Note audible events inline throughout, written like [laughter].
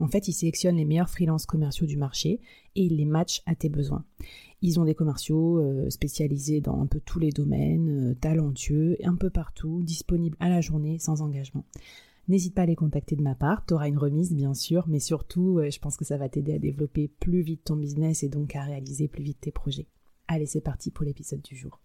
En fait, ils sélectionnent les meilleurs freelances commerciaux du marché et ils les matchent à tes besoins. Ils ont des commerciaux euh, spécialisés dans un peu tous les domaines, euh, talentueux, un peu partout, disponibles à la journée sans engagement. N'hésite pas à les contacter de ma part, tu auras une remise bien sûr, mais surtout, euh, je pense que ça va t'aider à développer plus vite ton business et donc à réaliser plus vite tes projets. Allez, c'est parti pour l'épisode du jour.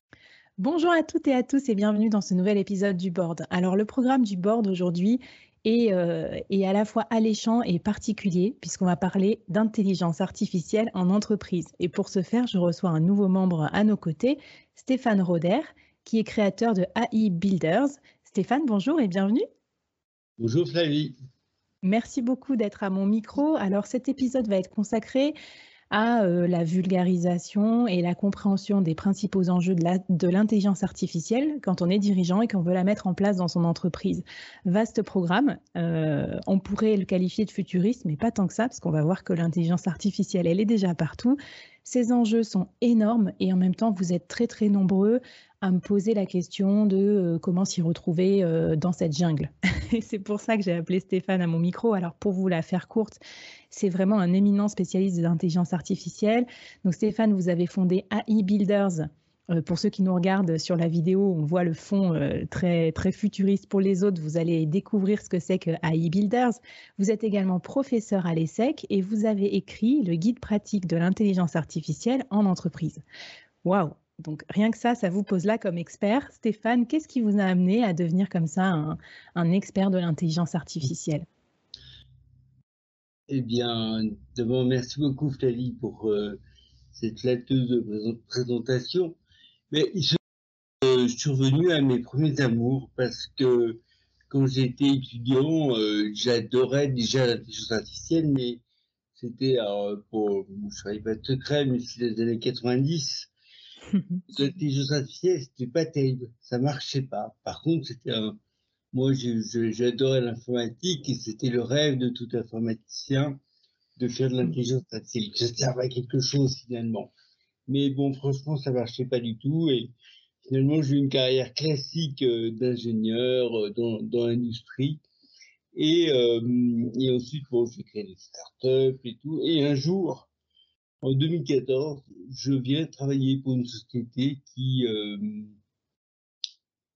Bonjour à toutes et à tous et bienvenue dans ce nouvel épisode du board. Alors le programme du board aujourd'hui euh, est, à la fois alléchant et particulier puisqu'on va parler d'intelligence artificielle en entreprise. Et pour ce faire, je reçois un nouveau membre à nos côtés, Stéphane Roder, qui est créateur de AI Builders. Stéphane, bonjour et bienvenue. Bonjour Flavie. Merci beaucoup d'être à mon micro. Alors cet épisode va être consacré à euh, la vulgarisation et la compréhension des principaux enjeux de l'intelligence artificielle quand on est dirigeant et qu'on veut la mettre en place dans son entreprise. Vaste programme, euh, on pourrait le qualifier de futuriste, mais pas tant que ça, parce qu'on va voir que l'intelligence artificielle, elle est déjà partout. Ces enjeux sont énormes et en même temps, vous êtes très très nombreux à me poser la question de euh, comment s'y retrouver euh, dans cette jungle. [laughs] Et c'est pour ça que j'ai appelé Stéphane à mon micro. Alors pour vous la faire courte, c'est vraiment un éminent spécialiste de l'intelligence artificielle. Donc Stéphane, vous avez fondé AI Builders. Euh, pour ceux qui nous regardent sur la vidéo, on voit le fond très très futuriste. Pour les autres, vous allez découvrir ce que c'est que AI Builders. Vous êtes également professeur à l'ESSEC et vous avez écrit le guide pratique de l'intelligence artificielle en entreprise. Waouh donc rien que ça, ça vous pose là comme expert. Stéphane, qu'est-ce qui vous a amené à devenir comme ça un, expert de l'intelligence artificielle? Eh bien, d'abord, merci beaucoup Flavie pour euh, cette flatteuse présentation. Mais je, euh, suis revenu à mes premiers amours parce que quand j'étais étudiant, euh, j'adorais déjà l'intelligence artificielle, mais c'était, pour, je ne savais pas de secret, mais c'était les années 90 [laughs] L'intelligence artificielle, c'était pas terrible. Ça marchait pas. Par contre, c'était un, moi, j'adorais l'informatique et c'était le rêve de tout informaticien de faire de l'intelligence artificielle, que ça serve à quelque chose finalement. Mais bon, franchement, ça marchait pas du tout et finalement, j'ai eu une carrière classique euh, d'ingénieur euh, dans, l'industrie. Et, euh, et ensuite, bon, j'ai créé des startups et tout. Et un jour, en 2014, je viens travailler pour une société qui euh,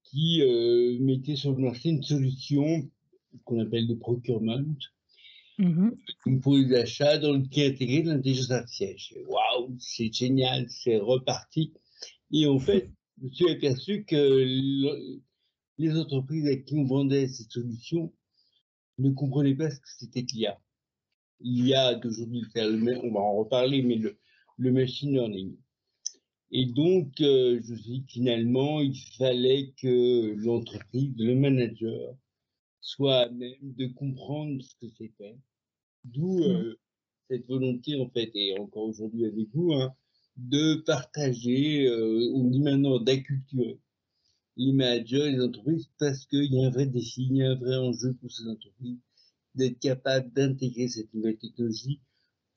qui euh, mettait sur le marché une solution qu'on appelle le procurement mm-hmm. pour les achats dans qui intégrait de l'intelligence artificielle. Waouh, c'est génial, c'est reparti. Et en fait, je me suis aperçu que les entreprises à qui on vendait ces solutions ne comprenaient pas ce que c'était l'IA il y a d'aujourd'hui le, on va en reparler, mais le, le machine learning. Et donc, euh, je dis finalement, il fallait que l'entreprise, le manager, soit à même de comprendre ce que c'était. D'où mmh. euh, cette volonté, en fait, et encore aujourd'hui avec vous, hein, de partager, euh, on dit maintenant d'acculturer les managers, les entreprises, parce qu'il y a un vrai défi, il y a un vrai enjeu pour ces entreprises d'être capable d'intégrer cette nouvelle technologie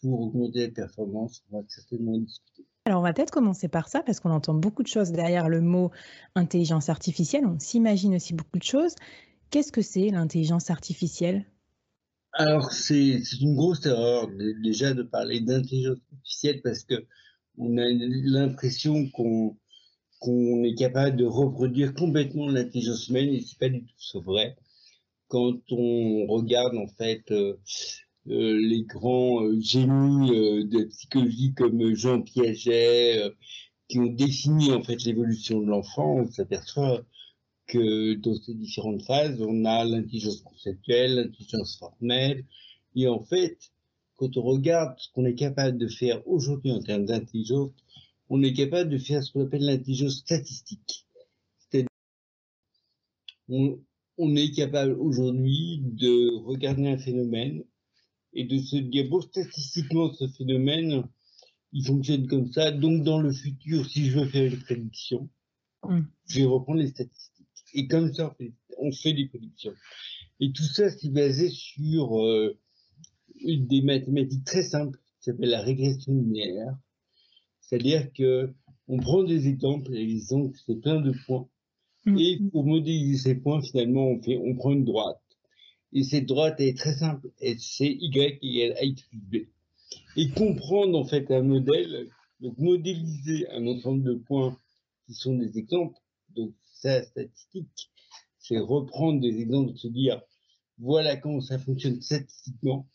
pour augmenter la performance. On va certainement en discuter. Alors, on va peut-être commencer par ça parce qu'on entend beaucoup de choses derrière le mot intelligence artificielle. On s'imagine aussi beaucoup de choses. Qu'est-ce que c'est l'intelligence artificielle? Alors, c'est une grosse erreur déjà de parler d'intelligence artificielle parce que on a l'impression qu'on qu'on est capable de reproduire complètement l'intelligence humaine et c'est pas du tout vrai. Quand on regarde en fait euh, euh, les grands euh, génies de psychologie comme Jean Piaget qui ont défini en fait l'évolution de l'enfant, on s'aperçoit que dans ces différentes phases, on a l'intelligence conceptuelle, l'intelligence formelle, et en fait, quand on regarde ce qu'on est capable de faire aujourd'hui en termes d'intelligence, on est capable de faire ce qu'on appelle l'intelligence statistique. C'est-à-dire, on, on, est capable aujourd'hui de regarder un phénomène et de se dire, bon, statistiquement, ce phénomène, il fonctionne comme ça, donc dans le futur, si je veux faire une prédiction, mm. je vais reprendre les statistiques. Et comme ça, on fait des prédictions. Et tout ça, c'est basé sur euh, des mathématiques très simples qui s'appellent la régression linéaire. C'est-à-dire que on prend des exemples, et les exemples, c'est plein de points. Mm. Et pour modéliser ces points, finalement, on, fait, on prend une droite. Et cette droite est très simple. C'est y égale à x plus b. Et comprendre, en fait, un modèle, donc modéliser un ensemble de points qui sont des exemples, donc ça, statistique, c'est reprendre des exemples, se dire, voilà comment ça fonctionne statistiquement.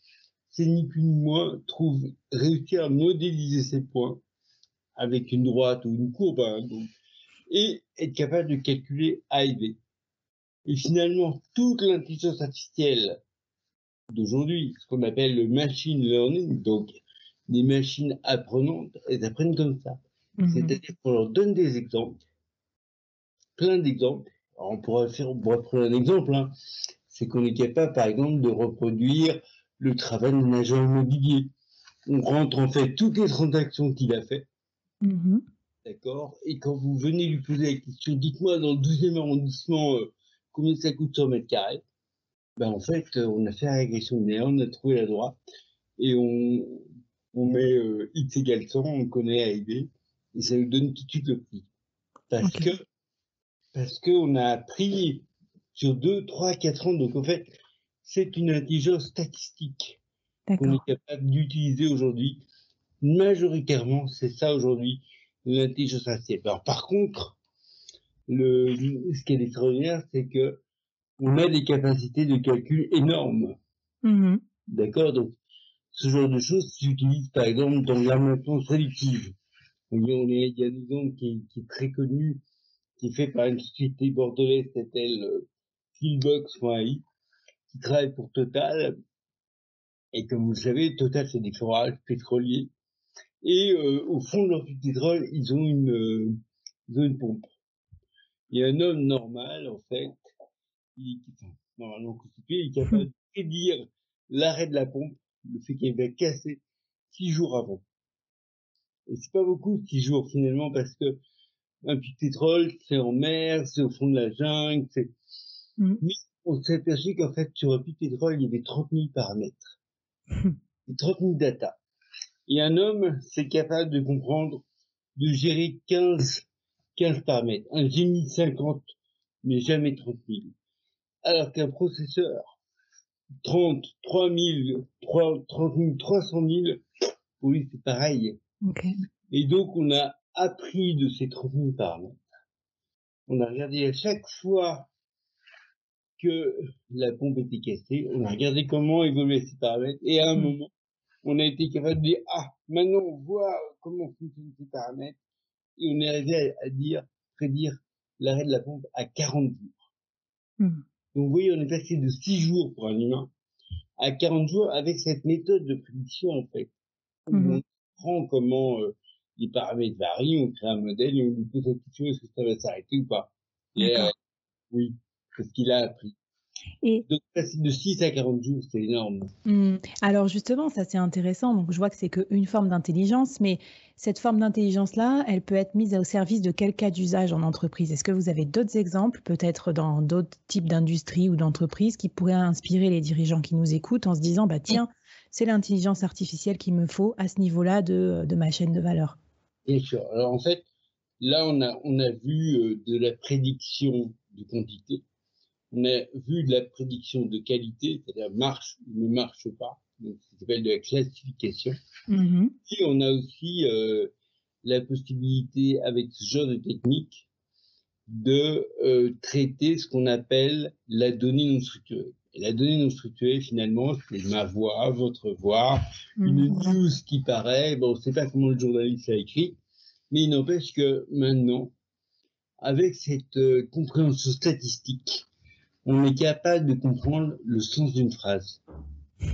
C'est ni plus ni moins trouve, réussir à modéliser ces points avec une droite ou une courbe, hein, et être capable de calculer A et B. Et finalement, toute l'intelligence artificielle d'aujourd'hui, ce qu'on appelle le machine learning, donc des machines apprenantes, elles apprennent comme ça. Mm-hmm. C'est-à-dire qu'on leur donne des exemples, plein d'exemples. On pourrait faire, on pourrait prendre un exemple, hein. c'est qu'on est capable, par exemple, de reproduire le travail d'un agent immobilier. On rentre en fait toutes les transactions qu'il a fait, Mmh D'accord Et quand vous venez lui poser la question, dites-moi dans le 12e arrondissement, euh, combien ça coûte 100 mètres carrés? Ben, En fait, euh, on a fait la régression linéaire, on a trouvé la droite, et on, on met euh, x égale 100, on connaît A et B, et ça nous donne tout de suite le prix. Parce que parce qu'on a appris sur 2, 3, 4 ans, donc en fait, c'est une intelligence statistique qu'on est capable d'utiliser aujourd'hui majoritairement, c'est ça aujourd'hui, l'intelligence artificielle. Alors, par contre, le, ce qui est extraordinaire, c'est que on a des capacités de calcul énormes. Mm-hmm. D'accord? Donc, ce genre de choses s'utilise par exemple dans la maintenance prédictive. Il y a un exemple qui, qui, est très connu, qui est fait par une société bordelaise, c'est-elle euh, Skillbox.ai, qui travaille pour Total. Et comme vous le savez, Total, c'est des forages pétroliers. Et euh, au fond de leur pétrole, ils ont une, euh, ils ont une pompe. Et un homme normal, en fait, qui, enfin, normalement constitué, il est capable de prédire l'arrêt de la pompe, le fait qu'elle va casser six jours avant. Et c'est pas beaucoup six jours finalement parce que un de pétrole, c'est en mer, c'est au fond de la jungle, c'est. Mmh. Mais on s'est aperçu qu'en fait, sur un de pétrole, il y avait 30 000 paramètres. [laughs] et 30 000 data. Et un homme, c'est capable de comprendre, de gérer 15, 15 paramètres. Un génie 50, mais jamais 30 000. Alors qu'un processeur, 30, 3 000, 30 000, 300 000, pour lui, c'est pareil. Et donc, on a appris de ces 30 000 paramètres. On a regardé à chaque fois que la pompe était cassée, on a regardé comment évoluer ces paramètres, et à un hmm. moment, on a été capable de dire, ah, maintenant on voit comment fonctionnent ces paramètres, et on est arrivé à, dire, prédire l'arrêt de la pompe à 40 jours. Hmm. Donc vous voyez, on est passé de 6 jours pour un humain à 40 jours avec cette méthode de prédiction en fait. Hmm. On prend comment euh, les paramètres varient, on crée un modèle et on lui pose la question est-ce que ça va s'arrêter ou pas? Et, euh, oui, c'est ce qu'il a appris. Et... Donc, passer de 6 à 40 jours, c'est énorme. Mmh. Alors, justement, ça c'est intéressant. Donc, je vois que c'est qu'une forme d'intelligence, mais cette forme d'intelligence-là, elle peut être mise au service de quel cas d'usage en entreprise? Est-ce que vous avez d'autres exemples, peut-être dans d'autres types d'industries ou d'entreprises, qui pourraient inspirer les dirigeants qui nous écoutent en se disant, bah tiens, c'est l'intelligence artificielle qu'il me faut à ce niveau-là de, de ma chaîne de valeur? Bien sûr. Alors en fait, là, on a, on a vu euh, de la prédiction de quantité. On a vu de la prédiction de qualité, c'est-à-dire marche ou ne marche pas. Donc, ça s'appelle de la classification. Mhm. Et on a aussi euh, la possibilité, avec ce genre de technique, de euh, traiter ce qu'on appelle la donnée non structurée. La donnée non structurée, finalement, c'est ma voix, votre voix, une Mhm. news qui paraît, bon, on ne sait pas comment le journaliste a écrit, mais il n'empêche que maintenant, avec cette euh, compréhension statistique, on est capable de comprendre le sens d'une phrase.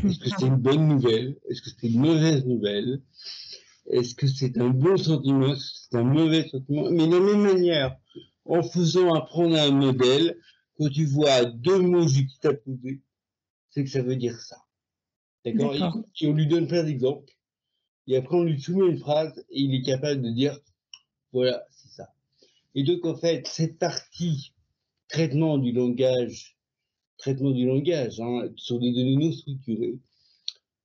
Est-ce que c'est une bonne nouvelle? Est-ce que c'est une mauvaise nouvelle? Est-ce que c'est un bon sentiment? Est-ce que c'est un mauvais sentiment? Mais de la même manière, en faisant apprendre à un modèle, quand tu vois deux mots juxtaposés, c'est que ça veut dire ça. D'accord? Et, on lui donne plein d'exemples. Et après, on lui soumet une phrase et il est capable de dire voilà, c'est ça. Et donc, en fait, cette partie traitement du langage, traitement du langage hein, sur des données non structurées,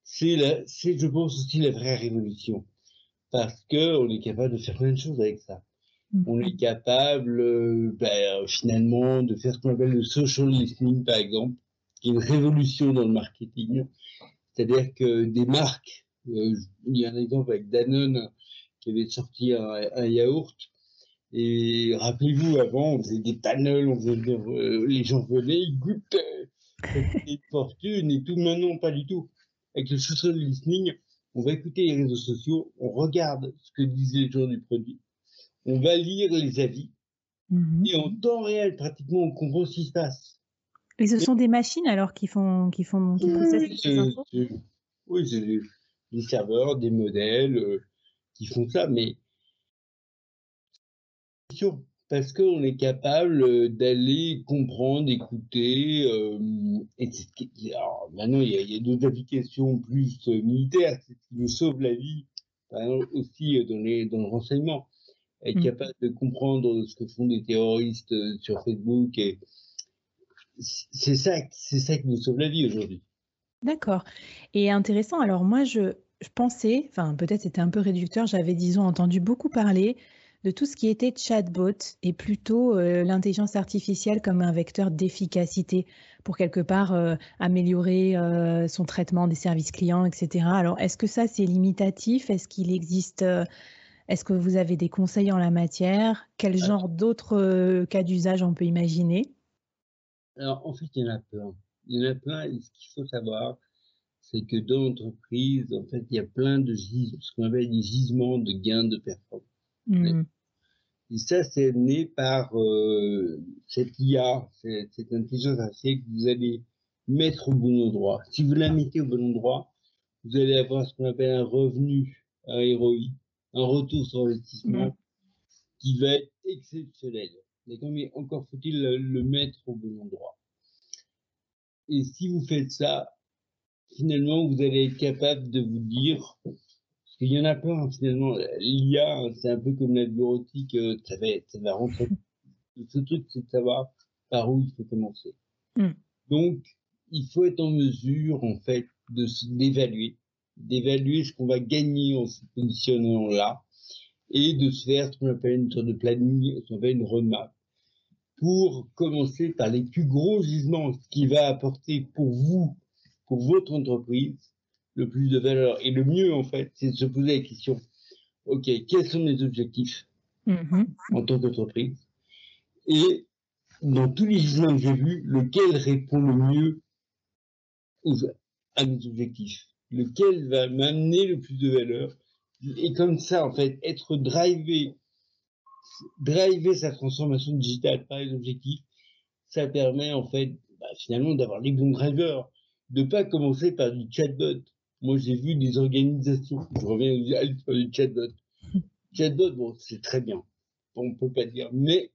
c'est, je pense, aussi la vraie révolution. Parce que on est capable de faire plein de choses avec ça. On est capable, euh, ben, finalement, de faire ce qu'on appelle le social listening, par exemple, qui est une révolution dans le marketing. C'est-à-dire que des marques, euh, il y a un exemple avec Danone qui avait sorti un, yaourt. Et rappelez-vous, avant, on faisait des panels, on faisait des- euh, les gens venaient, ils goûtaient, ça coûtait une fortune et tout. Maintenant, pas du tout. Avec le social listening, on va écouter les réseaux sociaux, on regarde ce que disent les gens du produit, on va lire les avis, Mhm. et en temps réel, pratiquement, on comprend ce qui se passe. Et ce sont des machines alors qui font, qui font, qui Oui, ces infos? oui, c'est des, des serveurs, des modèles euh, qui font ça, mais parce qu'on est capable euh, d'aller comprendre, écouter. euh, et alors, maintenant, il y a, il y a d'autres applications plus militaires, c'est ce qui nous sauve la vie, par exemple, aussi euh, dans, les, dans le renseignement. Être Mm. capable de comprendre ce que font des terroristes euh, sur Facebook. Et c'est ça, c'est ça qui nous sauve la vie aujourd'hui. D'accord. Et intéressant, alors moi je, je pensais, enfin peut-être c'était un peu réducteur, j'avais disons entendu beaucoup parler de tout ce qui était chatbot et plutôt euh, l'intelligence artificielle comme un vecteur d'efficacité pour quelque part euh, améliorer euh, son traitement des services clients, etc. Alors est-ce que ça c'est limitatif? Est-ce qu'il existe, est-ce que vous avez des conseils en la matière? Quel genre d'autres euh, cas d'usage on peut imaginer? Alors, en fait, il y en a plein. Il y en a plein, et ce qu'il faut savoir, c'est que dans l'entreprise, en fait, il y a plein de gisements, ce qu'on appelle des gisements de gains de performance. Hmm. Et ça, c'est né par euh, cette IA, cette, cette intelligence artificielle que vous allez mettre au bon endroit. Si vous la mettez au bon endroit, vous allez avoir ce qu'on appelle un revenu, un ROI, un retour sur investissement, qui va être exceptionnel. D'accord Mais encore faut-il le, le mettre au bon endroit. Et si vous faites ça, finalement, vous allez être capable de vous dire, parce qu'il y en a plein, finalement, l'IA, c'est un peu comme la bureautique, euh, ça va, ça va rentrer. [laughs] Ce truc, c'est de savoir par où il faut commencer. Mm. Donc, il faut être en mesure, en fait, de d'évaluer, d'évaluer ce qu'on va gagner en se positionnant là, et de se faire ce qu'on appelle une sorte de planning, ce qu'on appelle une roadmap, pour commencer par les plus gros gisements, ce qui va apporter pour vous, pour votre entreprise, le plus de valeur. Et le mieux, en fait, c'est de se poser la question, OK, quels sont mes objectifs Mhm. en tant qu'entreprise? Et dans tous les gisements que j'ai vus, lequel répond le mieux aux- à mes objectifs? Lequel va m'amener le plus de valeur Et comme ça, en fait, être drivé, driver sa transformation digitale par les objectifs, ça permet, en fait, bah, finalement, d'avoir les bons drivers, de pas commencer par du chatbot. Moi, j'ai vu des organisations, je reviens à du chatbot. [laughs] Chatbot, bon, c'est très bien, on peut pas dire, mais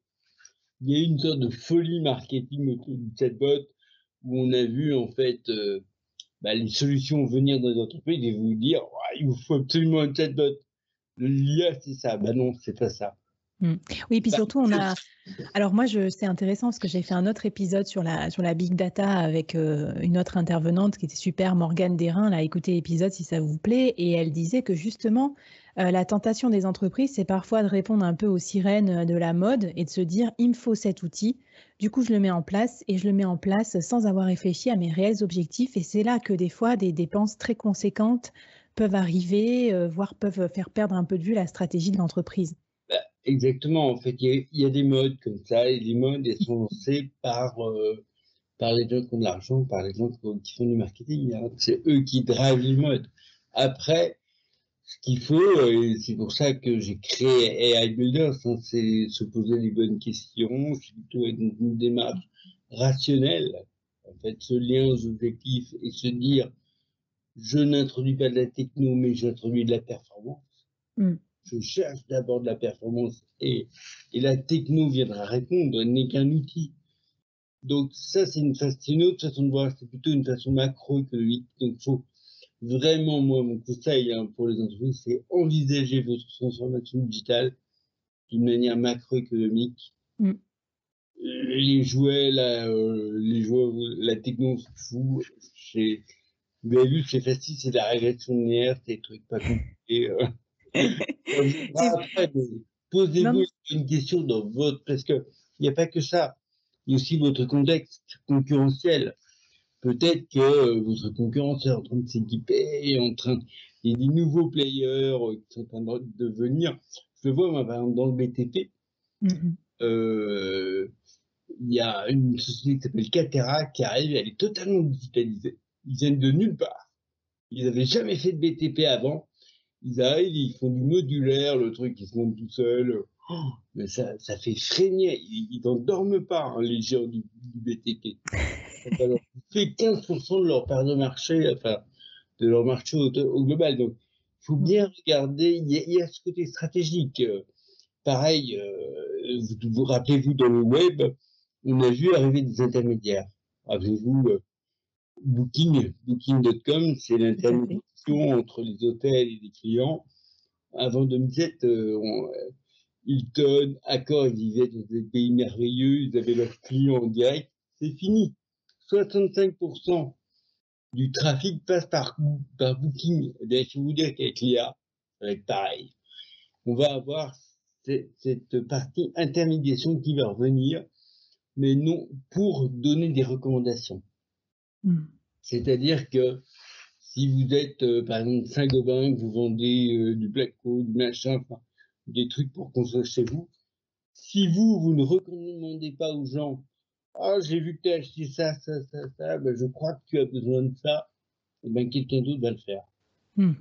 il y a une sorte de folie marketing autour du chatbot où on a vu, en fait, euh, bah, les solutions venir dans les entreprises et vous dire, il vous faut absolument un chatbot. L'IA, c'est ça. Bah non, c'est pas ça. Mmh. Oui, puis bah, surtout, on a. Alors moi, je... c'est intéressant parce que j'ai fait un autre épisode sur la sur la big data avec euh, une autre intervenante qui était super, Morgane Derain. Là, écoutez l'épisode si ça vous plaît, et elle disait que justement, euh, la tentation des entreprises, c'est parfois de répondre un peu aux sirènes de la mode et de se dire, il me faut cet outil. Du coup, je le mets en place et je le mets en place sans avoir réfléchi à mes réels objectifs. Et c'est là que des fois, des dépenses très conséquentes peuvent arriver, euh, voire peuvent faire perdre un peu de vue la stratégie de l'entreprise. Exactement. En fait, il y, a des modes comme ça, et les modes elles sont lancés par euh, par les gens qui ont de l'argent, par les gens qui font du marketing. Hein. C'est eux qui drivent les modes. Après, ce qu'il faut, et c'est pour ça que j'ai créé AI Builders, hein, c'est se poser les bonnes questions, c'est plutôt une, une démarche rationnelle. En fait, ce lien aux objectifs et se dire, je n'introduis pas de la techno, mais j'introduis de la performance. Mm je cherche d'abord de la performance et, et la techno viendra répondre, elle n'est qu'un outil. Donc ça, c'est une, une, autre façon de voir, c'est plutôt une façon macroéconomique. Donc faut vraiment, moi, mon conseil hein, pour les entreprises, c'est envisager votre transformation digitale d'une manière macroéconomique. Mm. Les jouets, la, euh, les jouets, la techno, fou. Vous avez vu, c'est facile, c'est la régression linéaire, c'est des trucs pas compliqués. Euh. [laughs] Posez-vous une question dans votre, parce que il n'y a pas que ça. Il y a aussi votre contexte concurrentiel. Peut-être que euh, votre concurrence est en train de s'équiper, en train, il y a des nouveaux players euh, qui sont en train de venir. Je le vois, moi, par exemple, dans le BTP. Mm-hmm. Euh, il y a une société qui s'appelle Catera qui arrive, elle est totalement digitalisée. Ils viennent de nulle part. Ils n'avaient jamais fait de BTP avant ils arrivent, ils font du modulaire, le truc qui se monte tout seul. Oh, mais ça, ça fait frémir. Ils n'en dorment pas, hein, les gens du, BTP. [laughs] Alors, fait 15% de leur part de marché, enfin, de leur marché au, global. Donc, il faut bien regarder. Il y, a, ce côté stratégique. Pareil, euh, vous vous rappelez-vous dans le web, on a vu arriver des intermédiaires. Avez-vous euh, Booking, Booking.com, c'est entre les hôtels et les clients. Avant 2007, euh, on, euh, Hilton, Accor, ils vivaient dans des pays merveilleux, ils avaient leurs clients en direct. C'est fini. 65% du trafic passe par, par Booking. Eh bien, je vous dire qu'avec l'IA, être pareil. On va avoir cette partie intermédiation qui va revenir, mais non pour donner des recommandations. Hmm. C'est-à-dire que si vous êtes, euh, par exemple, Saint-Gobain, vous vendez euh, du Blacko, du machin, enfin, des trucs pour construire chez vous, si vous, vous ne recommandez pas aux gens, ah, j'ai vu que tu as acheté ça, ça, ça, ça, ben, je crois que tu as besoin de ça, et eh ben, quelqu'un d'autre va le faire. Hmm.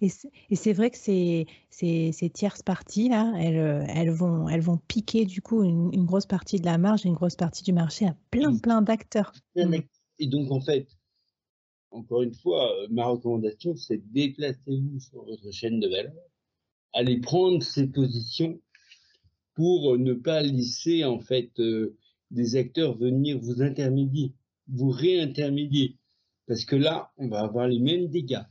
Et c'est vrai que ces, ces, ces, tierces parties là, elles, euh, elles, vont, elles vont piquer du coup une, une, grosse partie de la marge, une grosse partie du marché à plein plein d'acteurs. Et donc, en fait, encore une fois, euh, ma recommandation, c'est déplacez-vous sur votre chaîne de valeur, allez prendre ces positions pour ne pas laisser, en fait, euh, des acteurs venir vous intermédier, vous réintermédier. Parce que là, on va avoir les mêmes dégâts.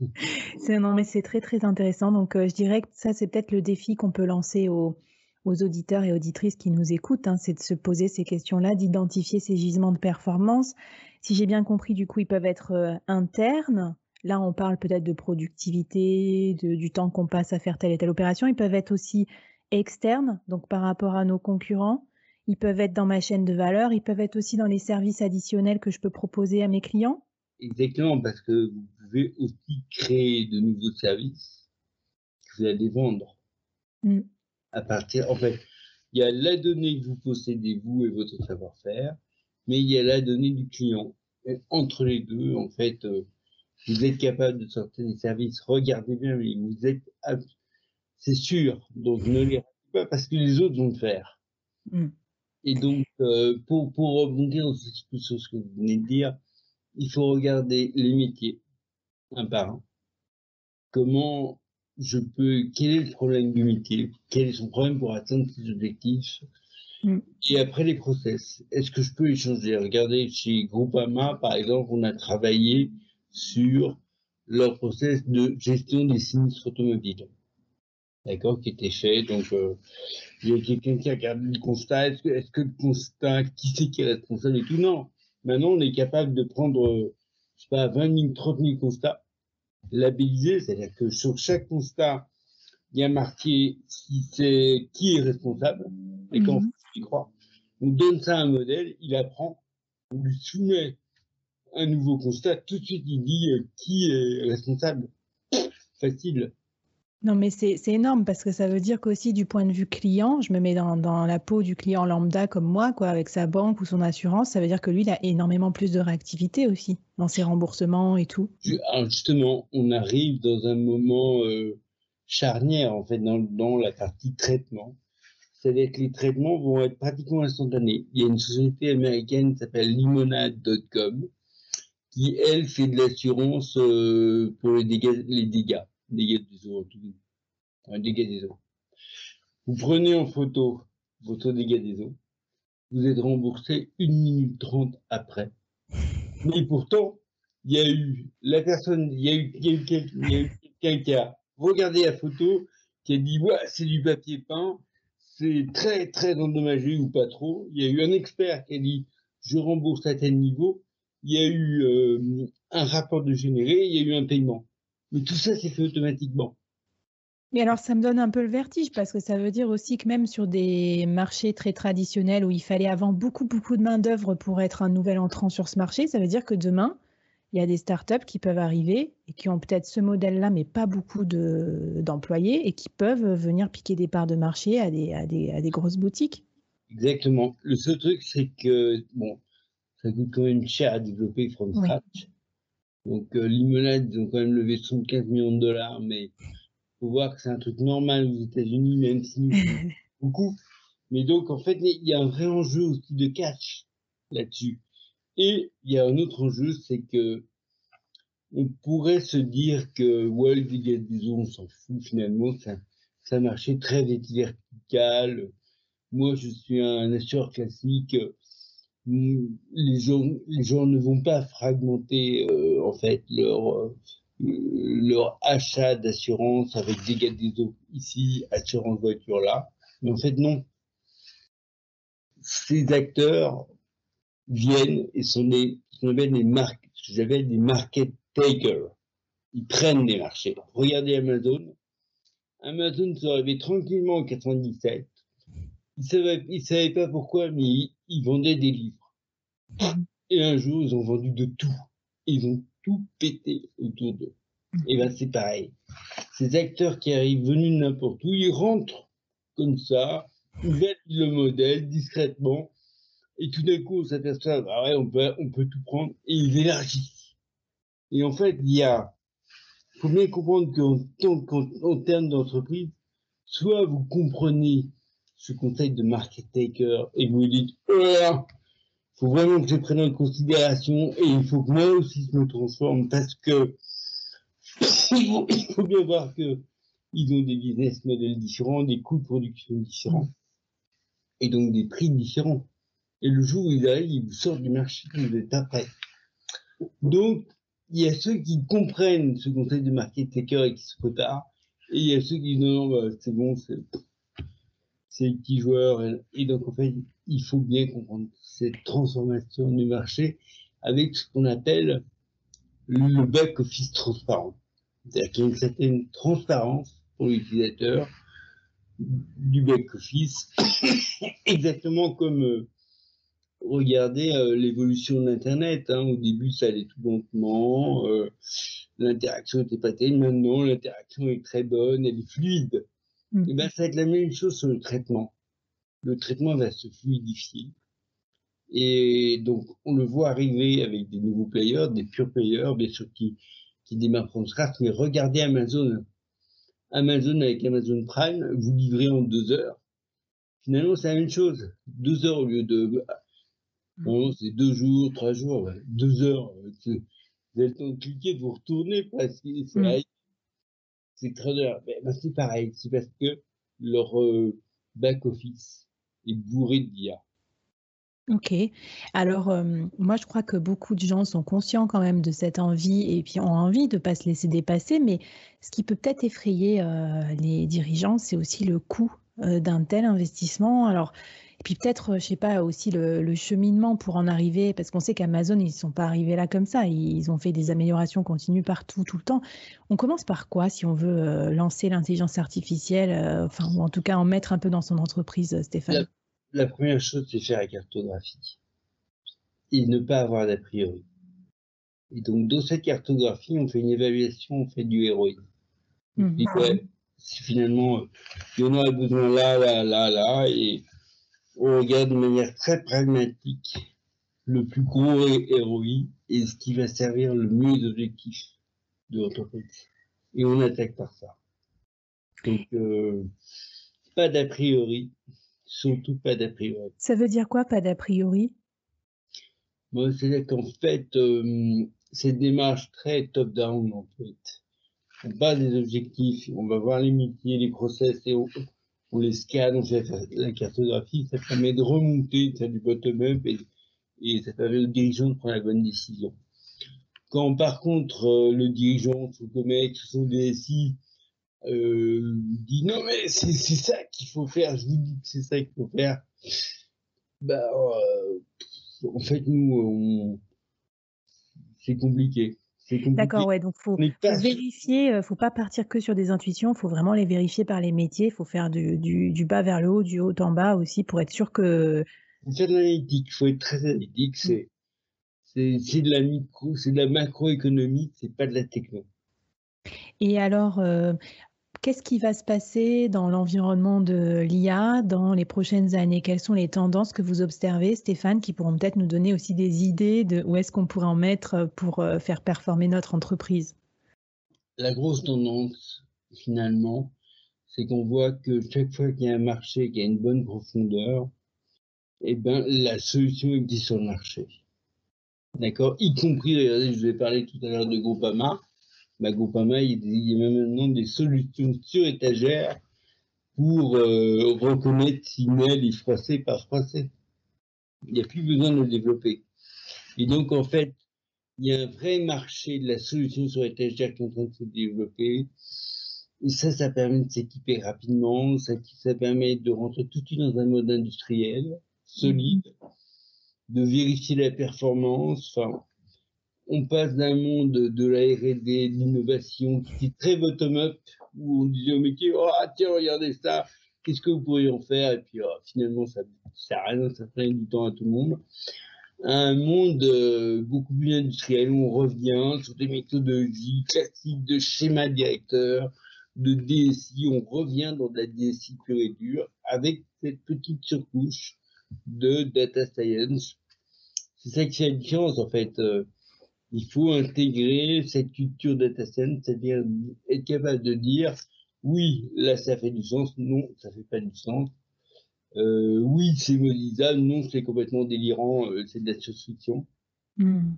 [laughs] C'est, non, mais c'est très, très intéressant. Donc, euh, je dirais que ça, c'est peut-être le défi qu'on peut lancer aux, aux auditeurs et auditrices qui nous écoutent, hein, c'est de se poser ces questions-là, d'identifier ces gisements de performance. Si j'ai bien compris, du coup, ils peuvent être euh, internes. Là, on parle peut-être de productivité, de, du temps qu'on passe à faire telle et telle opération. Ils peuvent être aussi externes, donc par rapport à nos concurrents. Ils peuvent être dans ma chaîne de valeur. Ils peuvent être aussi dans les services additionnels que je peux proposer à mes clients. Exactement, parce que vous pouvez aussi créer de nouveaux services que vous allez vendre. Mm à partir, en fait, il y a la donnée que vous possédez, vous et votre savoir-faire, mais il y a la donnée du client. Et entre les deux, en fait, euh, vous êtes capable de sortir des services. Regardez bien, mais vous êtes, c'est sûr. Donc ne les ratez pas parce que les autres vont le faire. Mm. Et donc, euh, pour, pour rebondir sur ce que vous venez de dire, il faut regarder les métiers un par un. Comment je peux, quel est le problème du métier, quel est son problème pour atteindre ses objectifs, mm. et après les process. Est-ce que je peux échanger? Regardez, chez Groupama, par exemple, on a travaillé sur leur process de gestion des sinistres automobiles. d'accord, qui était fait. Donc, euh, il y a quelqu'un qui a regardé le constat. Est-ce que, est que, le constat, qui c'est qui est responsable et tout? Non. Maintenant, on est capable de prendre, je sais pas, 20 000, 30 000 constats, labellisés, c'est-à-dire que sur chaque constat, il y a marqué si c'est qui est responsable et quand mmh. il croit. On donne ça à un modèle, il apprend, on lui soumet un nouveau constat, tout de suite il dit euh, qui est responsable. Facile. Non, mais c'est énorme parce que ça veut dire qu'aussi du point de vue client, je me mets dans, la peau du client lambda comme moi, quoi, avec sa banque ou son assurance, ça veut dire que lui, il a énormément plus de réactivité aussi dans ses remboursements et tout. Justement, on arrive dans un moment euh, charnière en fait dans, dans la partie traitement. C'est-à-dire que les traitements vont être pratiquement instantanés. Il y a une société américaine qui s'appelle limonade.com qui, elle, fait de l'assurance euh, pour les dégâts, les dégâts dégâts des eaux, un dégât des eaux. Vous prenez en photo votre dégât des eaux, vous êtes remboursé une minute trente après. Mais pourtant, il y a eu la personne, il y a eu, il y a eu quelqu'un qui a regardé la photo, qui a dit ouais, c'est du papier peint, c'est très très endommagé ou pas trop. Il y a eu un expert qui a dit je rembourse à tel niveau. Il y a eu euh, un rapport de généré, il y a eu un paiement. Mais tout ça, c'est fait automatiquement. Mais alors, ça me donne un peu le vertige parce que ça veut dire aussi que même sur des marchés très traditionnels où il fallait avant beaucoup, beaucoup de main-d'œuvre pour être un nouvel entrant sur ce marché, ça veut dire que demain, il y a des startups qui peuvent arriver et qui ont peut-être ce modèle-là, mais pas beaucoup d'employés et qui peuvent venir piquer des parts de marché à des, à des, à des grosses boutiques. Exactement. Le seul truc, c'est que, bon, ça coûte quand même cher à développer from scratch. Donc euh, limonade, ils ont quand même levé 75 millions de dollars, mais faut voir que c'est un truc normal aux États-Unis, même si nous [laughs] beaucoup. Mais donc en fait, il y a un vrai enjeu aussi de cash là-dessus. Et il y a un autre enjeu, c'est que on pourrait se dire que ouais, des on s'en fout finalement, c'est un marché très vertical. Moi, je suis un assureur classique les gens, les gens ne vont pas fragmenter euh, en fait leur euh, leur achat d'assurance avec dégâts des eaux ici, assurance voiture là. Mais en fait non. Ces acteurs viennent et sont des, sont des marques, j'avais des market takers. Ils prennent les marchés. Regardez Amazon. Amazon se réveille tranquillement en 97. Ils savaient, ils savaient pas pourquoi, mais ils vendaient des livres. Et un jour, ils ont vendu de tout. Ils ont tout pété autour d'eux. Et ben c'est pareil. Ces acteurs qui arrivent venus de n'importe où, ils rentrent comme ça, ils valident le modèle discrètement, et tout d'un coup, on s'aperçoit, ah ouais, on peut, on peut tout prendre, et ils élargissent. Et en fait, il y a, faut bien comprendre qu'en termes d'entreprise, soit vous comprenez ce concept de market taker et vous dites, oh, faut vraiment que je prenne en considération et il faut que moi aussi je me transforme parce que il faut, bien voir que ils ont des business models différents, des coûts de production différents et donc des prix différents. Et le jour où ils arrivent, ils vous sortent du marché, vous êtes après. Donc, il y a ceux qui comprennent ce concept de market taker et qui se retardent, et il y a ceux qui disent non bah, c'est bon, c'est c'est petits joueurs. Et donc, en fait, il faut bien comprendre cette transformation du marché avec ce qu'on appelle le back-office transparent. C'est-à-dire qu'il y a une certaine transparence pour l'utilisateur du back-office, [coughs] exactement comme euh, regardez euh, l'évolution de l'Internet. Hein. Au début, ça allait tout lentement, euh, l'interaction n'était pas telle. Maintenant, l'interaction est très bonne, elle est fluide. Et eh ben, ça va être la même chose sur le traitement. Le traitement va se fluidifier. Et donc, on le voit arriver avec des nouveaux players, des pure players, bien sûr, qui, qui démarrent from scratch. Mais regardez Amazon. Amazon avec Amazon Prime, vous livrez en deux heures. Finalement, c'est la même chose. Deux heures au lieu de, bon, c'est deux jours, trois jours, deux heures. Vous avez le temps de cliquer, de vous retourner parce que c'est mm c'est très ben, c'est pareil, c'est parce que leur euh, back-office est bourré d'IA. Ok. Alors, euh, moi, je crois que beaucoup de gens sont conscients quand même de cette envie et puis ont envie de ne pas se laisser dépasser. Mais ce qui peut peut-être effrayer euh, les dirigeants, c'est aussi le coût d'un tel investissement. Alors, et puis peut-être, je sais pas, aussi le, cheminement pour en arriver, parce qu'on sait qu'Amazon, ils ne sont pas arrivés là comme ça. Ils ont fait des améliorations continues partout, tout le temps. On commence par quoi si on veut lancer l'intelligence artificielle, enfin, ou en tout cas en mettre un peu dans son entreprise, Stéphane? La première chose, c'est faire la cartographie et ne pas avoir d'a priori. Et donc, dans cette cartographie, on fait une évaluation, on fait du héroïne. Mmh. si finalement, il y en a besoin là, là, là, là, et on regarde de manière très pragmatique le plus gros héroïne et ce qui va servir le mieux aux objectifs de l'entreprise. Et on attaque par ça. Donc, euh, pas d'a priori, surtout pas d'a priori. Ça veut dire quoi, pas d'a priori? Bon, C'est-à-dire qu'en fait, euh, cette démarche très top-down, en fait, on base des objectifs, on va voir les métiers, les process, et on, les scanne, on la cartographie, ça permet de remonter, du bottom-up, et, ça permet aux dirigeants de prendre la bonne décision. Quand par contre euh, le dirigeant, son mec, son DSI, dit non mais c'est ça qu'il faut faire, je vous dis que c'est ça qu'il faut faire. Bah, euh, en fait nous, c'est compliqué. D'accord, ouais, donc faut, faut vérifier, euh, faut pas partir que sur des intuitions, faut vraiment les vérifier par les métiers, faut faire du, du, du, bas vers le haut, du haut en bas aussi pour être sûr que. Faire de l'analytique, faut être très analytique, c'est c'est de la micro, c'est de la macroéconomie, c'est pas de la techno. Et alors, euh, Qu'est-ce qui va se passer dans l'environnement de l'IA dans les prochaines années? Quelles sont les tendances que vous observez, Stéphane, qui pourront peut-être nous donner aussi des idées de où est-ce qu'on pourrait en mettre pour euh, faire performer notre entreprise? La grosse tendance, finalement, c'est qu'on voit que chaque fois qu'il y a un marché qui a une bonne profondeur, eh ben, la solution existe sur le marché. D'accord? Y compris, regardez, je vous ai parlé tout à l'heure de Groupama bah, Groupama, il, y a maintenant des solutions sur étagère pour euh, reconnaître si mail est froissé par froissé. Il n'y a plus besoin de le développer. Et donc, en fait, il y a un vrai marché de la solution sur étagère qui est en train de se développer. Et ça, ça permet de s'équiper rapidement, ça, ça permet de rentrer tout de suite dans un mode industriel, solide, de vérifier la performance. On passe d'un monde de la R&D, de l'innovation, qui est très bottom-up, où on disait au métier, oh tiens, regardez ça, qu'est-ce que vous pourriez en faire? Et puis oh, finalement, ça sert à rien, ça fait du temps à tout le monde. Un monde euh, beaucoup plus industriel, où on revient sur des méthodologies classiques de schéma directeur, de DSI, on revient dans de la DSI pure et dure, avec cette petite surcouche de data science. C'est ça qui fait la différence, en fait. Il faut intégrer cette culture data science, c'est-à-dire être capable de dire oui, là ça fait du sens, non, ça fait pas du sens. Euh, oui, c'est modélisable, non, c'est complètement délirant, euh, c'est de la science-fiction. Hmm.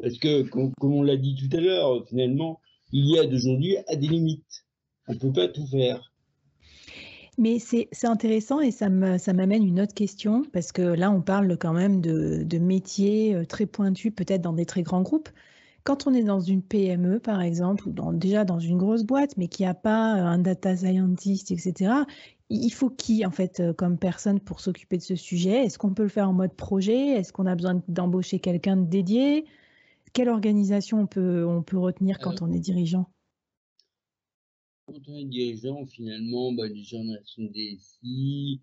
Parce que, comme, on l'a dit tout à l'heure, finalement, il y a d'aujourd'hui à des limites. On ne peut pas tout faire. Mais c'est intéressant et ça m'amène une autre question, parce que là, on parle quand même de, de métiers euh, très pointus, peut-être dans des très grands groupes. Quand on est dans une PME, par exemple, ou dans, déjà dans une grosse boîte, mais qui n'a pas euh, un data scientist, etc., il faut qui, en fait, euh, comme personne pour s'occuper de ce sujet? Est-ce qu'on peut le faire en mode projet? Est-ce qu'on a besoin d'embaucher quelqu'un de dédié? Quelle organisation on peut, on peut retenir quand on est dirigeant? Quand on est dirigeant, finalement, bah, déjà on a son DSI.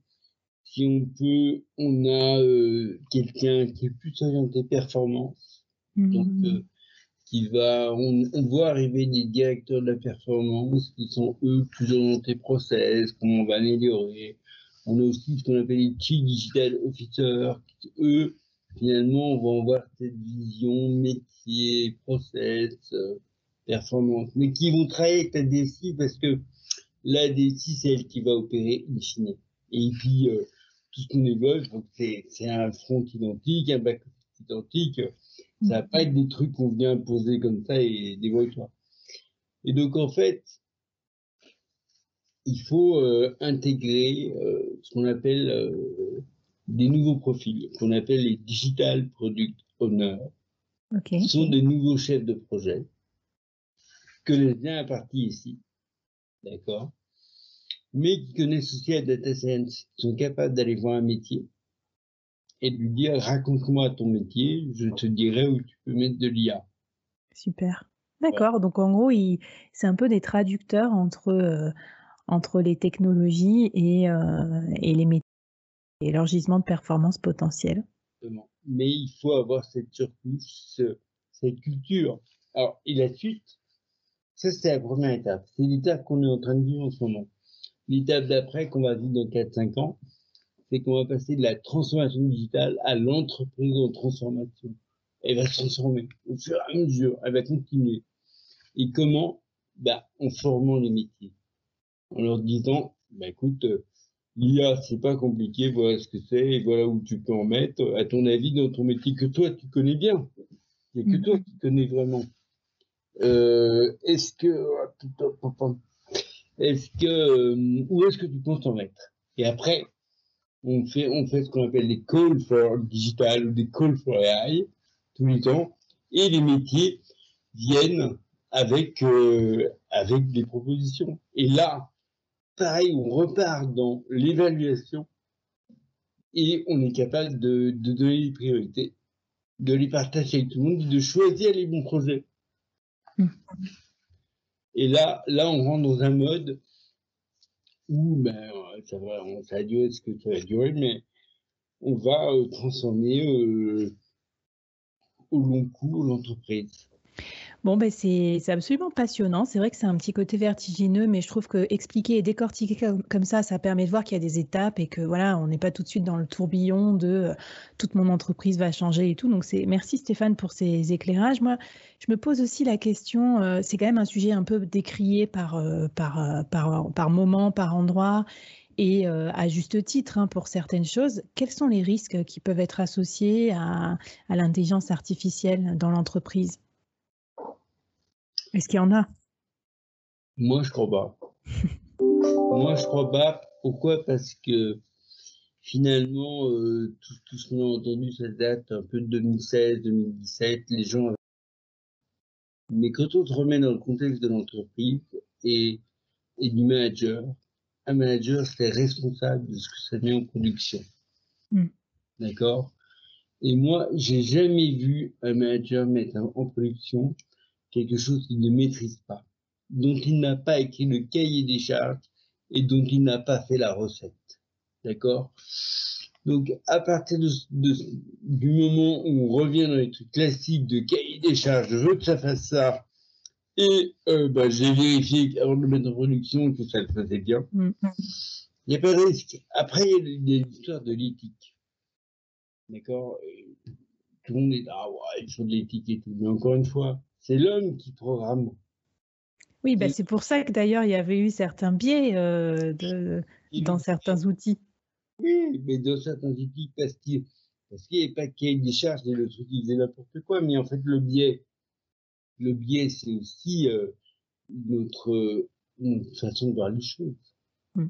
Si on peut, on a euh, quelqu'un qui est plus orienté performance. Donc, mmh. euh, qui va, on, voit arriver des directeurs de la performance qui sont eux plus orientés process, comment on va améliorer. On a aussi ce qu'on appelle les Chief Digital Officers, qui, eux, finalement, vont avoir cette vision métier, process, euh, performance, mais qui vont travailler avec la DSI parce que la DSI, c'est elle qui va opérer in fine. Et puis, euh, tout ce qu'on évoque, c'est un front identique, un back identique. Ça va pas être des trucs qu'on vient imposer comme ça et des toi Et donc, en fait, il faut euh, intégrer euh, ce qu'on appelle des nouveaux profils qu'on appelle les Digital Product Owners. Ce sont des nouveaux chefs de projet que les bien partie ici. D'accord Mais qui connaissent aussi la data science, qui sont capables d'aller voir un métier et de lui dire raconte-moi ton métier, je te dirai où tu peux mettre de l'IA. Super. D'accord. Donc en gros, c'est un peu des traducteurs entre, euh, entre les technologies et, euh, et les métiers et leur gisement de performance potentielle. Mais il faut avoir cette surcouche, cette culture. Alors, et la suite, ça c'est la première étape. C'est l'étape qu'on est en train de vivre en ce moment. L'étape d'après, qu'on va vivre dans 4-5 ans, c'est qu'on va passer de la transformation digitale à l'entreprise en transformation. Elle va se transformer au fur et à mesure, elle va continuer. Et comment? Bah, En formant les métiers. En leur disant, bah, écoute, euh, l'IA, c'est pas compliqué, voilà ce que c'est, et voilà où tu peux en mettre, à ton avis, dans ton métier que toi, tu connais bien. Il n'y a que toi qui connais vraiment. Euh, est-ce que, est-ce que, euh, où est-ce que tu penses en mettre? Et après, on fait, on fait ce qu'on appelle des calls for digital ou des calls for AI tous les temps, et les métiers viennent avec, euh, avec des propositions. Et là, pareil, on repart dans l'évaluation et on est capable de, de donner les priorités, de les partager avec tout le monde, de choisir les bons projets. Et là, là, on rentre dans un mode où, ben, ça va, ça va durer ce que ça va durer, mais on va euh, transformer euh, au long cours l'entreprise. Bon, ben c'est absolument passionnant. C'est vrai que c'est un petit côté vertigineux, mais je trouve que expliquer et décortiquer comme, ça, ça permet de voir qu'il y a des étapes et que voilà, on n'est pas tout de suite dans le tourbillon de euh, toute mon entreprise va changer et tout. Donc c'est merci Stéphane pour ces éclairages. Moi, je me pose aussi la question. Euh, c'est quand même un sujet un peu décrié par euh, par par par moment, par endroit. Et à juste titre, hein, pour certaines choses, quels sont les risques qui peuvent être associés à, à l'intelligence artificielle dans l'entreprise? Est-ce qu'il y en a? Moi, je crois pas. [laughs] Moi, je crois pas. Pourquoi? Parce que finalement, euh, tout, ce qu'on a entendu, ça date un peu de 2016, 2017. Les gens. Mais quand on se remet dans le contexte de l'entreprise et, du manager, un manager, c'est responsable de ce que ça met en production. Hmm. D'accord? Et moi, j'ai jamais vu un manager mettre en production quelque chose qu'il ne maîtrise pas, dont il n'a pas écrit le cahier des charges et dont il n'a pas fait la recette. D'accord? Donc, à partir de, du moment où on revient dans les trucs classiques de cahier des charges, je veux que ça fasse ça, et euh, bah, j'ai vérifié avant de le mettre en production que ça le faisait bien. Mm. Il n'y a pas de risque. Après, il y a l'histoire de l'éthique. D'accord? Tout le monde est là, ouais, il faut de l'éthique et tout. Mais encore une fois, c'est l'homme qui programme. Oui, ben c'est pour ça que d'ailleurs il y avait eu certains biais euh, dans certains outils. Oui, mais dans certains outils, parce qu'il parce qu'il n'y avait pas qu'il y ait des charges et le truc il faisait n'importe quoi, mais en fait le biais, le biais c'est aussi euh, notre, façon de voir les choses. Mm.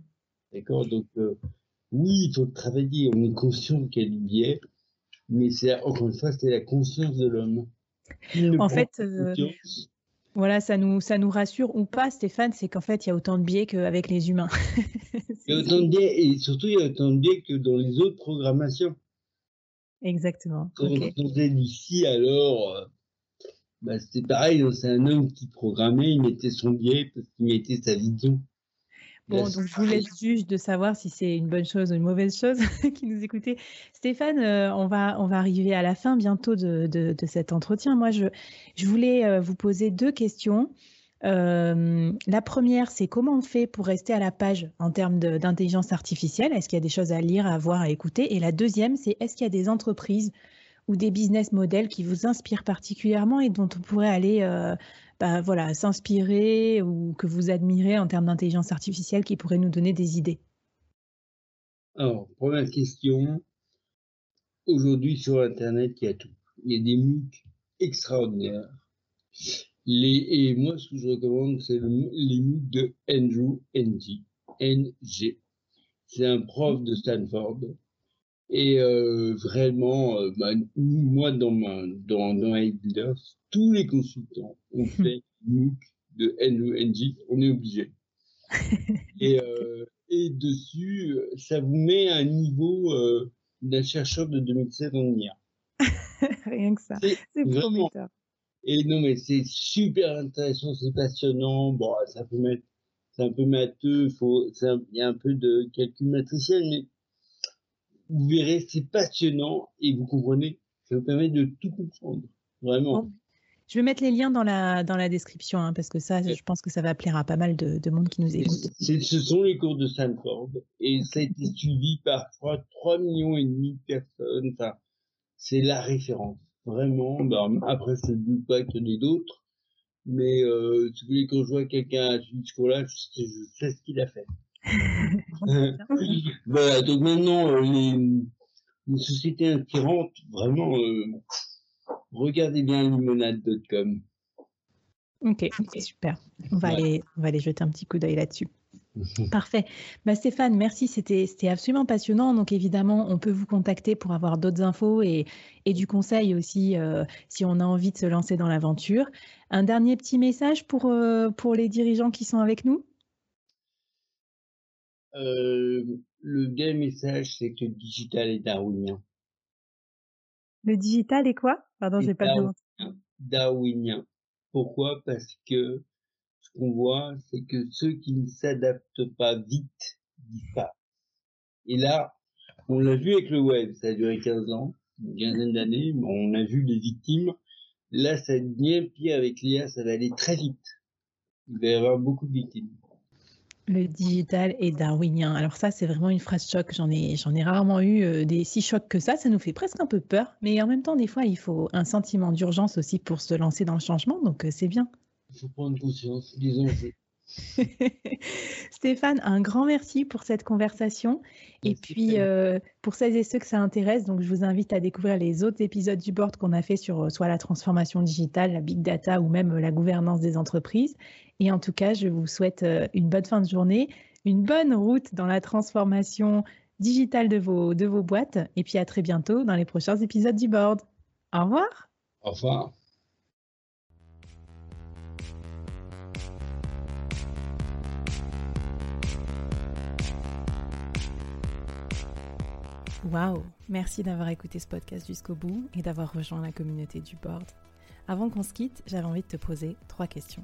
D'accord? Donc euh, oui, il faut travailler, on est conscient qu'il y a du biais, mais c'est encore une fois, c'est la conscience de l'homme. En fait, euh, voilà, ça nous, ça nous rassure ou pas, Stéphane, c'est qu'en fait, il y a autant de biais qu'avec les humains. [laughs] il y a autant de biais, et surtout, il y a autant de biais que dans les autres programmations. Exactement. Quand on est ici, alors, euh, bah, c'était pareil, hein, c'est un homme qui programmait, il mettait son biais parce qu'il mettait sa vision. Bon, donc je vous laisse juge de savoir si c'est une bonne chose ou une mauvaise chose [laughs] qui nous écoutez. Stéphane, euh, on, va, on va arriver à la fin bientôt de, de, cet entretien. Moi, je, je voulais euh, vous poser deux questions. Euh, la première, c'est comment on fait pour rester à la page en termes d'intelligence artificielle? Est-ce qu'il y a des choses à lire, à voir, à écouter? Et la deuxième, c'est est-ce qu'il y a des entreprises ou des business models qui vous inspirent particulièrement et dont on pourrait aller bah, voilà, s'inspirer ou que vous admirez en termes d'intelligence artificielle qui pourrait nous donner des idées Alors, première question. Aujourd'hui, sur Internet, il y a tout. Il y a des MOOC extraordinaires. Et moi, ce que je recommande, c'est les MOOC de Andrew NG. NG. C'est un prof de Stanford Et euh, vraiment, euh, bah, moi, dans ma, dans, dans tous les consultants ont [laughs] fait MOOC de NENJ, on est obligé. [laughs] et, euh, et dessus, ça vous met à un niveau euh, d'un chercheur de 2007 en IA. [laughs] Rien que ça. C'est prometteur. Et non, mais c'est super intéressant, c'est passionnant. Bon, ça peut mettre, c'est un peu matheux, faut, il y a un peu de calcul matriciel, mais vous verrez, c'est passionnant et vous comprenez, ça vous permet de tout comprendre. Vraiment. Je vais mettre les liens dans la, dans la description, hein, parce que ça, je pense que ça va plaire à pas mal de, de monde qui nous écoute. Ce sont les cours de Stanford, et ça a été suivi par 3, 3 millions et demi de personnes. Enfin, c'est la référence. Vraiment, bah, après, je ne doute pas qu'il y en ait d'autres, mais euh, si vous voulez, quand je vois quelqu'un à ce discours-là, je, je sais ce qu'il a fait. [laughs] [laughs] voilà, donc maintenant, euh, sociétés inspirantes, vraiment, euh, regardez bien limonade.com. [laughs] Ok, super. On va, aller, on va aller jeter un petit coup d'œil là-dessus. [laughs] Parfait. Bah, Stéphane, merci. C'était absolument passionnant. Donc, évidemment, on peut vous contacter pour avoir d'autres infos et, et, du conseil aussi euh, si on a envie de se lancer dans l'aventure. Un dernier petit message pour, euh, pour les dirigeants qui sont avec nous? Euh, Le dernier message, c'est que le digital est darwinien. Le digital est quoi? Pardon, j'ai pas bien Darwinien. Pourquoi? Parce que ce qu'on voit, c'est que ceux qui ne s'adaptent pas vite disparaissent. Et là, on l'a vu avec le web, ça a duré 15 ans, une quinzaine d'années, on a vu les victimes. Là, ça devient pire avec l'IA, ça va aller très vite. Il va y avoir beaucoup de victimes. Le digital est darwinien. Alors ça, c'est vraiment une phrase choc. J'en ai, j'en ai rarement eu euh, des si chocs que ça. Ça nous fait presque un peu peur. Mais en même temps, des fois, il faut un sentiment d'urgence aussi pour se lancer dans le changement. Donc euh, c'est bien. Il faut prendre conscience des enjeux. [laughs] Stéphane, un grand merci pour cette conversation. et puis, euh, pour celles et ceux que ça intéresse, donc je vous invite à découvrir les autres épisodes du board qu'on a fait sur soit la transformation digitale, la big data ou même la gouvernance des entreprises. Et en tout cas, je vous souhaite une bonne fin de journée, une bonne route dans la transformation digitale de vos, de vos boîtes. Et puis à très bientôt dans les prochains épisodes du board. Au revoir. Au revoir. Waouh Merci d'avoir écouté ce podcast jusqu'au bout et d'avoir rejoint la communauté du board. Avant qu'on se quitte, j'avais envie de te poser trois questions.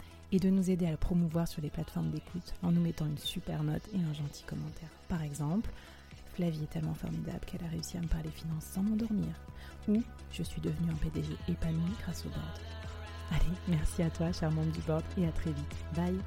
et de nous aider à le promouvoir sur les plateformes d'écoute en nous mettant une super note et un gentil commentaire. Par exemple, Flavie est tellement formidable qu'elle a réussi à me parler finances sans m'endormir. Ou je suis devenue un PDG épanoui grâce au board. Allez, merci à toi, charmante du board, et à très vite. Bye